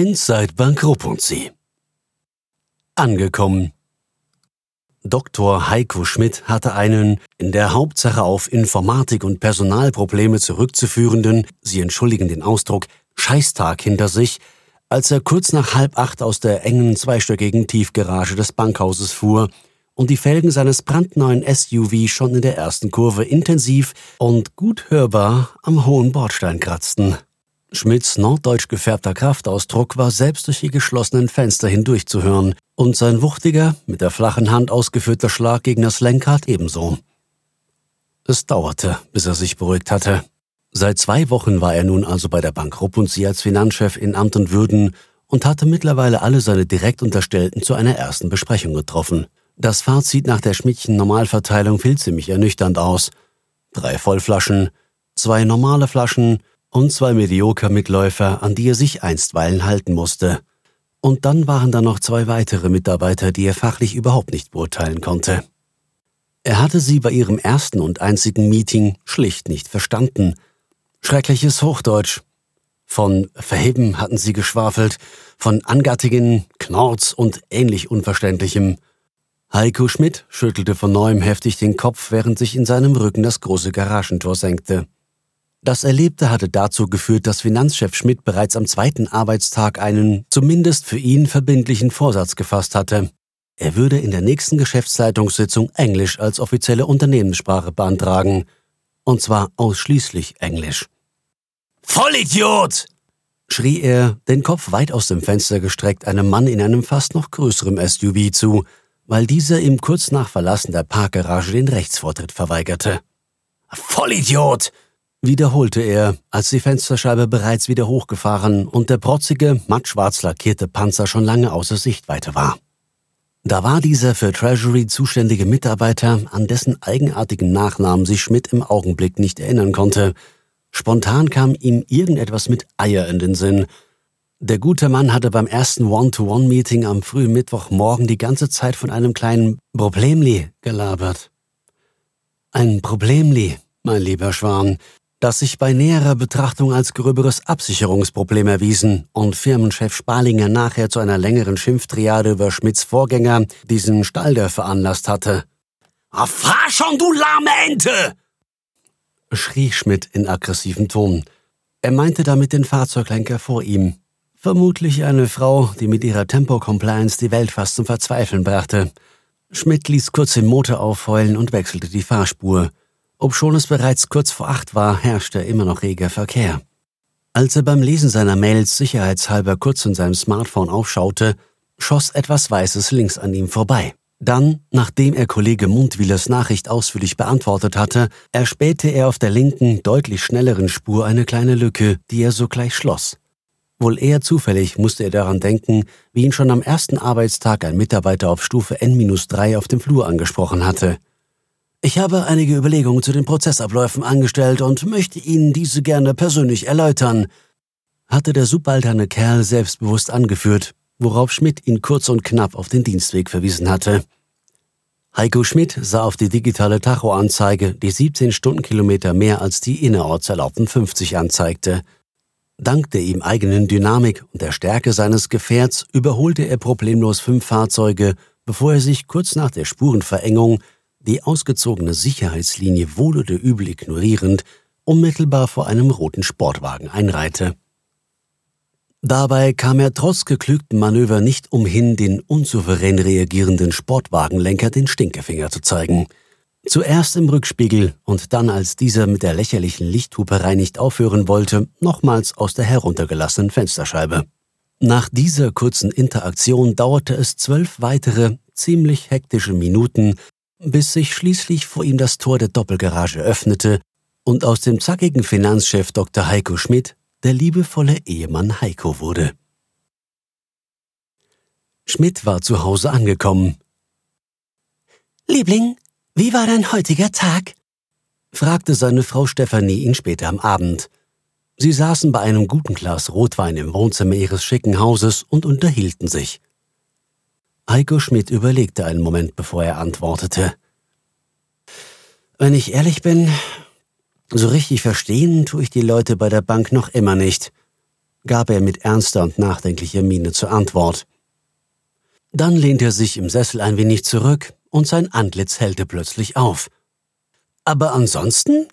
Inside Bank Sie. Angekommen. Dr. Heiko Schmidt hatte einen in der Hauptsache auf Informatik und Personalprobleme zurückzuführenden, Sie entschuldigen den Ausdruck, Scheißtag hinter sich, als er kurz nach halb acht aus der engen zweistöckigen Tiefgarage des Bankhauses fuhr und die Felgen seines brandneuen SUV schon in der ersten Kurve intensiv und gut hörbar am hohen Bordstein kratzten. Schmidts norddeutsch gefärbter Kraftausdruck war selbst durch die geschlossenen Fenster hindurch zu hören und sein wuchtiger, mit der flachen Hand ausgeführter Schlag gegen das Lenkrad ebenso. Es dauerte, bis er sich beruhigt hatte. Seit zwei Wochen war er nun also bei der Bank Rupp und sie als Finanzchef in Amt und Würden und hatte mittlerweile alle seine Direktunterstellten zu einer ersten Besprechung getroffen. Das Fazit nach der Schmidtchen Normalverteilung fiel ziemlich ernüchternd aus. Drei Vollflaschen, zwei normale Flaschen und zwei Medioker-Mitläufer, an die er sich einstweilen halten musste. Und dann waren da noch zwei weitere Mitarbeiter, die er fachlich überhaupt nicht beurteilen konnte. Er hatte sie bei ihrem ersten und einzigen Meeting schlicht nicht verstanden. Schreckliches Hochdeutsch. Von Verheben hatten sie geschwafelt, von Angattigen, Knorz und ähnlich Unverständlichem. Heiko Schmidt schüttelte von neuem heftig den Kopf, während sich in seinem Rücken das große Garagentor senkte. Das Erlebte hatte dazu geführt, dass Finanzchef Schmidt bereits am zweiten Arbeitstag einen, zumindest für ihn, verbindlichen Vorsatz gefasst hatte. Er würde in der nächsten Geschäftsleitungssitzung Englisch als offizielle Unternehmenssprache beantragen. Und zwar ausschließlich Englisch. Vollidiot! schrie er, den Kopf weit aus dem Fenster gestreckt, einem Mann in einem fast noch größerem SUV zu, weil dieser ihm kurz nach Verlassen der Parkgarage den Rechtsvortritt verweigerte. Vollidiot! Wiederholte er, als die Fensterscheibe bereits wieder hochgefahren und der protzige, mattschwarz lackierte Panzer schon lange außer Sichtweite war. Da war dieser für Treasury zuständige Mitarbeiter, an dessen eigenartigen Nachnamen sich Schmidt im Augenblick nicht erinnern konnte. Spontan kam ihm irgendetwas mit Eier in den Sinn. Der gute Mann hatte beim ersten One-to-One-Meeting am frühen Mittwochmorgen die ganze Zeit von einem kleinen Problemli gelabert. Ein Problemli, mein lieber Schwan, das sich bei näherer Betrachtung als gröberes Absicherungsproblem erwiesen und Firmenchef Spalinger nachher zu einer längeren Schimpftriade über Schmidts Vorgänger, diesen Stalder, veranlasst hatte. Ah, fahr schon, du lahme Ente! schrie Schmidt in aggressivem Ton. Er meinte damit den Fahrzeuglenker vor ihm. Vermutlich eine Frau, die mit ihrer Tempo-Compliance die Welt fast zum Verzweifeln brachte. Schmidt ließ kurz den Motor aufheulen und wechselte die Fahrspur. Obschon es bereits kurz vor acht war, herrschte immer noch reger Verkehr. Als er beim Lesen seiner Mails sicherheitshalber kurz in seinem Smartphone aufschaute, schoss etwas Weißes links an ihm vorbei. Dann, nachdem er Kollege Mundwilers Nachricht ausführlich beantwortet hatte, erspähte er auf der linken, deutlich schnelleren Spur eine kleine Lücke, die er sogleich schloss. Wohl eher zufällig musste er daran denken, wie ihn schon am ersten Arbeitstag ein Mitarbeiter auf Stufe N-3 auf dem Flur angesprochen hatte – ich habe einige Überlegungen zu den Prozessabläufen angestellt und möchte Ihnen diese gerne persönlich erläutern, hatte der subalterne Kerl selbstbewusst angeführt, worauf Schmidt ihn kurz und knapp auf den Dienstweg verwiesen hatte. Heiko Schmidt sah auf die digitale Tachoanzeige, die 17 Stundenkilometer mehr als die innerorts erlaubten 50 anzeigte. Dank der ihm eigenen Dynamik und der Stärke seines Gefährts überholte er problemlos fünf Fahrzeuge, bevor er sich kurz nach der Spurenverengung die ausgezogene Sicherheitslinie wohl oder übel ignorierend, unmittelbar vor einem roten Sportwagen einreihte. Dabei kam er trotz geklügten Manöver nicht umhin, den unsouverän reagierenden Sportwagenlenker den Stinkefinger zu zeigen. Zuerst im Rückspiegel und dann, als dieser mit der lächerlichen Lichthuperei nicht aufhören wollte, nochmals aus der heruntergelassenen Fensterscheibe. Nach dieser kurzen Interaktion dauerte es zwölf weitere, ziemlich hektische Minuten, bis sich schließlich vor ihm das Tor der Doppelgarage öffnete und aus dem zackigen Finanzchef Dr. Heiko Schmidt der liebevolle Ehemann Heiko wurde. Schmidt war zu Hause angekommen. Liebling, wie war dein heutiger Tag? fragte seine Frau Stefanie ihn später am Abend. Sie saßen bei einem guten Glas Rotwein im Wohnzimmer ihres schicken Hauses und unterhielten sich. Heiko Schmidt überlegte einen Moment, bevor er antwortete. Wenn ich ehrlich bin, so richtig verstehen tue ich die Leute bei der Bank noch immer nicht. gab er mit ernster und nachdenklicher Miene zur Antwort. Dann lehnte er sich im Sessel ein wenig zurück und sein Antlitz hellte plötzlich auf. Aber ansonsten,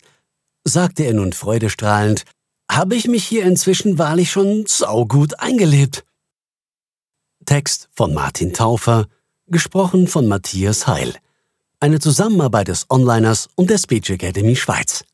sagte er nun freudestrahlend, habe ich mich hier inzwischen wahrlich schon saugut eingelebt. Text von Martin Taufer, gesprochen von Matthias Heil. Eine Zusammenarbeit des Onliners und der Speech Academy Schweiz.